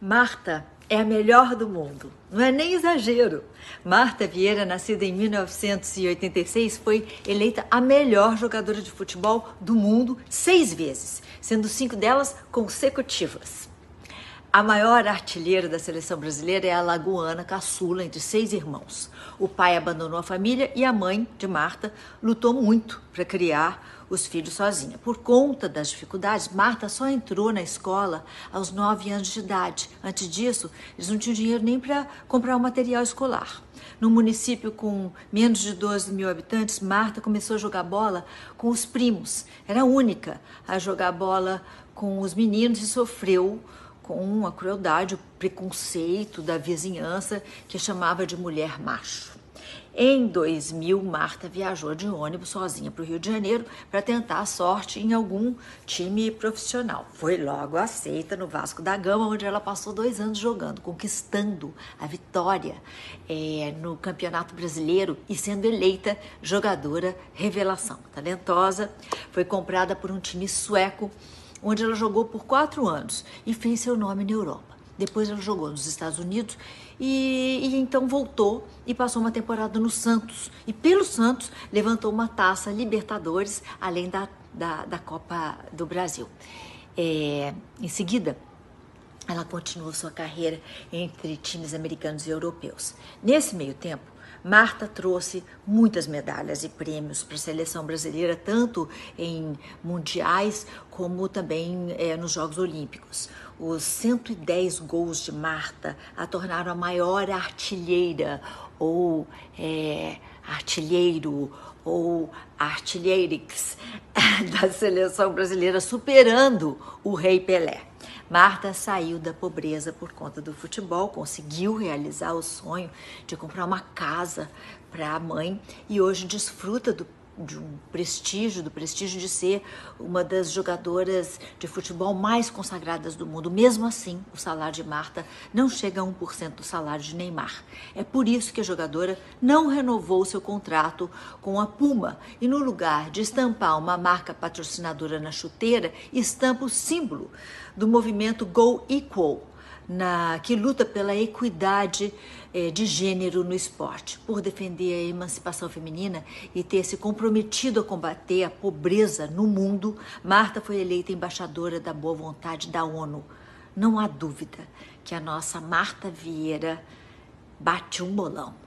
Marta é a melhor do mundo. Não é nem exagero. Marta Vieira, nascida em 1986, foi eleita a melhor jogadora de futebol do mundo seis vezes, sendo cinco delas consecutivas. A maior artilheira da seleção brasileira é a lagoana caçula, entre seis irmãos. O pai abandonou a família e a mãe de Marta lutou muito para criar os filhos sozinha. Por conta das dificuldades, Marta só entrou na escola aos nove anos de idade. Antes disso, eles não tinham dinheiro nem para comprar o material escolar. No município com menos de 12 mil habitantes, Marta começou a jogar bola com os primos. Era a única a jogar bola com os meninos e sofreu com a crueldade, o preconceito da vizinhança que chamava de mulher macho. Em 2000, Marta viajou de ônibus sozinha para o Rio de Janeiro para tentar a sorte em algum time profissional. Foi logo aceita no Vasco da Gama, onde ela passou dois anos jogando, conquistando a vitória é, no Campeonato Brasileiro e sendo eleita jogadora revelação. Talentosa, foi comprada por um time sueco, onde ela jogou por quatro anos e fez seu nome na Europa. Depois ela jogou nos Estados Unidos e, e, então voltou e passou uma temporada no Santos. E pelo Santos levantou uma taça Libertadores, além da, da, da Copa do Brasil. É, em seguida, ela continuou sua carreira entre times americanos e europeus. Nesse meio tempo, Marta trouxe muitas medalhas e prêmios para a seleção brasileira, tanto em mundiais como também é, nos Jogos Olímpicos. Os 110 gols de Marta a tornaram a maior artilheira ou é, artilheiro ou artilheirix da seleção brasileira, superando o Rei Pelé. Marta saiu da pobreza por conta do futebol, conseguiu realizar o sonho de comprar uma casa para a mãe e hoje desfruta do de um prestígio, do prestígio de ser uma das jogadoras de futebol mais consagradas do mundo. Mesmo assim, o salário de Marta não chega a 1% do salário de Neymar. É por isso que a jogadora não renovou seu contrato com a Puma e, no lugar de estampar uma marca patrocinadora na chuteira, estampa o símbolo do movimento Go Equal na, que luta pela equidade eh, de gênero no esporte, por defender a emancipação feminina e ter se comprometido a combater a pobreza no mundo, Marta foi eleita embaixadora da boa vontade da ONU. Não há dúvida que a nossa Marta Vieira bate um bolão.